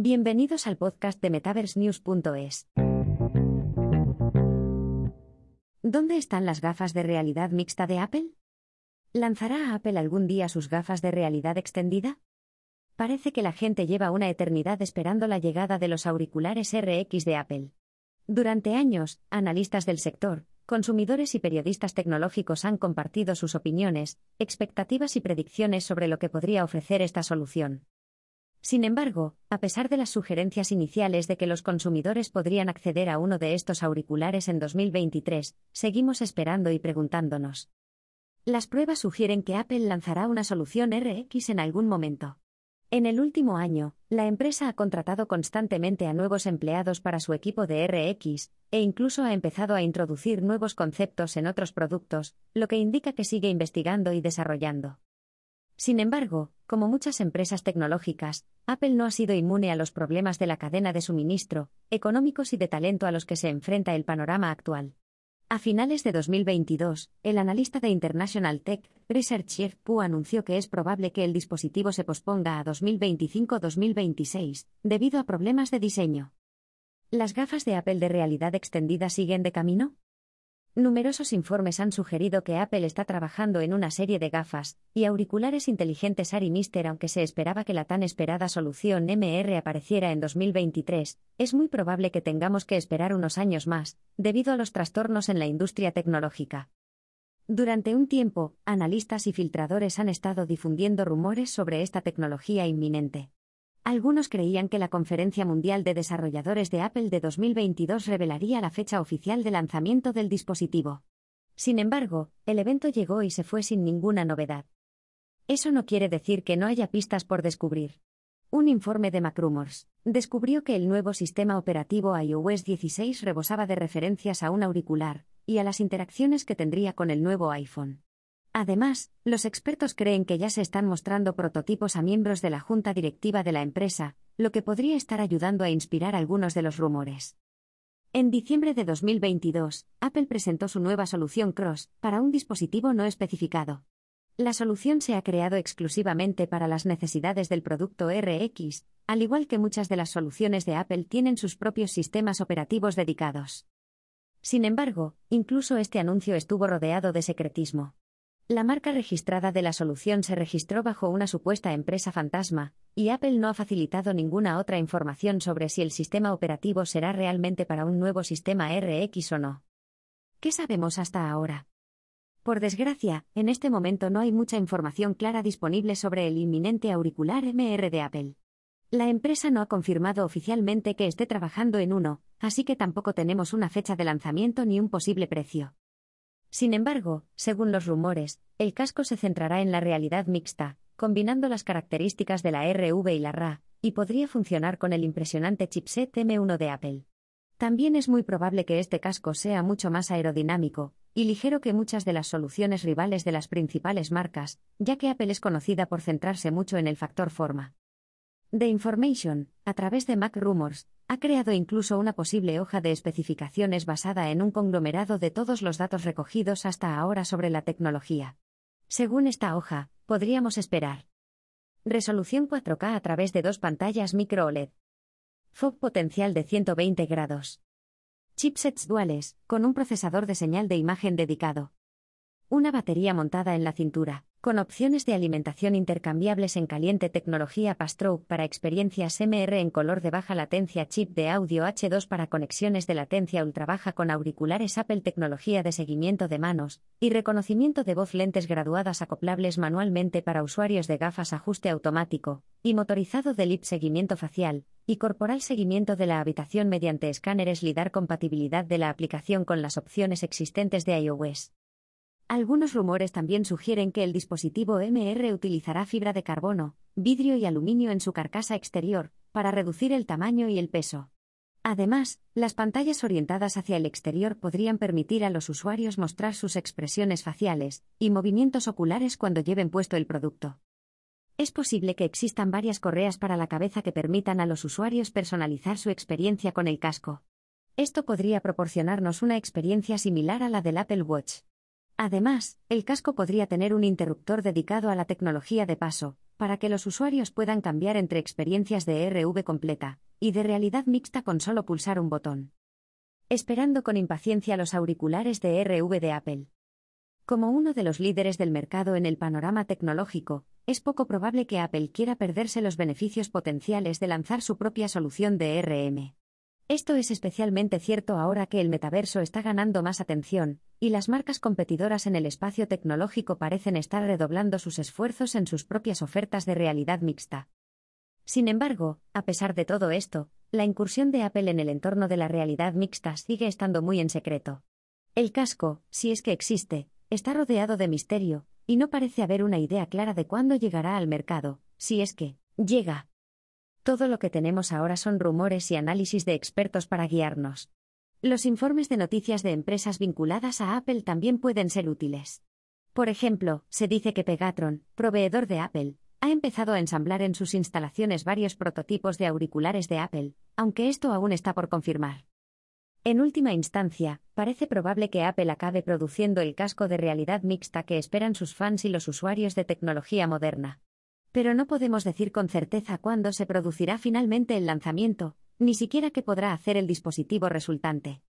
Bienvenidos al podcast de MetaverseNews.es. ¿Dónde están las gafas de realidad mixta de Apple? ¿Lanzará Apple algún día sus gafas de realidad extendida? Parece que la gente lleva una eternidad esperando la llegada de los auriculares RX de Apple. Durante años, analistas del sector, consumidores y periodistas tecnológicos han compartido sus opiniones, expectativas y predicciones sobre lo que podría ofrecer esta solución. Sin embargo, a pesar de las sugerencias iniciales de que los consumidores podrían acceder a uno de estos auriculares en 2023, seguimos esperando y preguntándonos. Las pruebas sugieren que Apple lanzará una solución RX en algún momento. En el último año, la empresa ha contratado constantemente a nuevos empleados para su equipo de RX, e incluso ha empezado a introducir nuevos conceptos en otros productos, lo que indica que sigue investigando y desarrollando. Sin embargo, como muchas empresas tecnológicas, Apple no ha sido inmune a los problemas de la cadena de suministro, económicos y de talento a los que se enfrenta el panorama actual. A finales de 2022, el analista de International Tech Research Pu anunció que es probable que el dispositivo se posponga a 2025-2026, debido a problemas de diseño. ¿Las gafas de Apple de realidad extendida siguen de camino? Numerosos informes han sugerido que Apple está trabajando en una serie de gafas y auriculares inteligentes Ari Mister, aunque se esperaba que la tan esperada solución MR apareciera en 2023, es muy probable que tengamos que esperar unos años más, debido a los trastornos en la industria tecnológica. Durante un tiempo, analistas y filtradores han estado difundiendo rumores sobre esta tecnología inminente. Algunos creían que la Conferencia Mundial de Desarrolladores de Apple de 2022 revelaría la fecha oficial de lanzamiento del dispositivo. Sin embargo, el evento llegó y se fue sin ninguna novedad. Eso no quiere decir que no haya pistas por descubrir. Un informe de MacRumors descubrió que el nuevo sistema operativo iOS 16 rebosaba de referencias a un auricular y a las interacciones que tendría con el nuevo iPhone. Además, los expertos creen que ya se están mostrando prototipos a miembros de la junta directiva de la empresa, lo que podría estar ayudando a inspirar algunos de los rumores. En diciembre de 2022, Apple presentó su nueva solución Cross para un dispositivo no especificado. La solución se ha creado exclusivamente para las necesidades del producto RX, al igual que muchas de las soluciones de Apple tienen sus propios sistemas operativos dedicados. Sin embargo, incluso este anuncio estuvo rodeado de secretismo. La marca registrada de la solución se registró bajo una supuesta empresa fantasma, y Apple no ha facilitado ninguna otra información sobre si el sistema operativo será realmente para un nuevo sistema RX o no. ¿Qué sabemos hasta ahora? Por desgracia, en este momento no hay mucha información clara disponible sobre el inminente auricular MR de Apple. La empresa no ha confirmado oficialmente que esté trabajando en uno, así que tampoco tenemos una fecha de lanzamiento ni un posible precio. Sin embargo, según los rumores, el casco se centrará en la realidad mixta, combinando las características de la RV y la RA, y podría funcionar con el impresionante chipset M1 de Apple. También es muy probable que este casco sea mucho más aerodinámico y ligero que muchas de las soluciones rivales de las principales marcas, ya que Apple es conocida por centrarse mucho en el factor forma. The Information, a través de Mac Rumors, ha creado incluso una posible hoja de especificaciones basada en un conglomerado de todos los datos recogidos hasta ahora sobre la tecnología. Según esta hoja, podríamos esperar resolución 4K a través de dos pantallas micro OLED. FOV potencial de 120 grados. Chipsets duales, con un procesador de señal de imagen dedicado. Una batería montada en la cintura con opciones de alimentación intercambiables en caliente tecnología Pastroke para experiencias MR en color de baja latencia chip de audio H2 para conexiones de latencia ultra baja con auriculares Apple tecnología de seguimiento de manos y reconocimiento de voz lentes graduadas acoplables manualmente para usuarios de gafas ajuste automático y motorizado de lip seguimiento facial y corporal seguimiento de la habitación mediante escáneres LIDAR compatibilidad de la aplicación con las opciones existentes de iOS. Algunos rumores también sugieren que el dispositivo MR utilizará fibra de carbono, vidrio y aluminio en su carcasa exterior, para reducir el tamaño y el peso. Además, las pantallas orientadas hacia el exterior podrían permitir a los usuarios mostrar sus expresiones faciales y movimientos oculares cuando lleven puesto el producto. Es posible que existan varias correas para la cabeza que permitan a los usuarios personalizar su experiencia con el casco. Esto podría proporcionarnos una experiencia similar a la del Apple Watch. Además, el casco podría tener un interruptor dedicado a la tecnología de paso, para que los usuarios puedan cambiar entre experiencias de RV completa y de realidad mixta con solo pulsar un botón. Esperando con impaciencia los auriculares de RV de Apple. Como uno de los líderes del mercado en el panorama tecnológico, es poco probable que Apple quiera perderse los beneficios potenciales de lanzar su propia solución de RM. Esto es especialmente cierto ahora que el metaverso está ganando más atención, y las marcas competidoras en el espacio tecnológico parecen estar redoblando sus esfuerzos en sus propias ofertas de realidad mixta. Sin embargo, a pesar de todo esto, la incursión de Apple en el entorno de la realidad mixta sigue estando muy en secreto. El casco, si es que existe, está rodeado de misterio, y no parece haber una idea clara de cuándo llegará al mercado, si es que llega. Todo lo que tenemos ahora son rumores y análisis de expertos para guiarnos. Los informes de noticias de empresas vinculadas a Apple también pueden ser útiles. Por ejemplo, se dice que Pegatron, proveedor de Apple, ha empezado a ensamblar en sus instalaciones varios prototipos de auriculares de Apple, aunque esto aún está por confirmar. En última instancia, parece probable que Apple acabe produciendo el casco de realidad mixta que esperan sus fans y los usuarios de tecnología moderna. Pero no podemos decir con certeza cuándo se producirá finalmente el lanzamiento, ni siquiera qué podrá hacer el dispositivo resultante.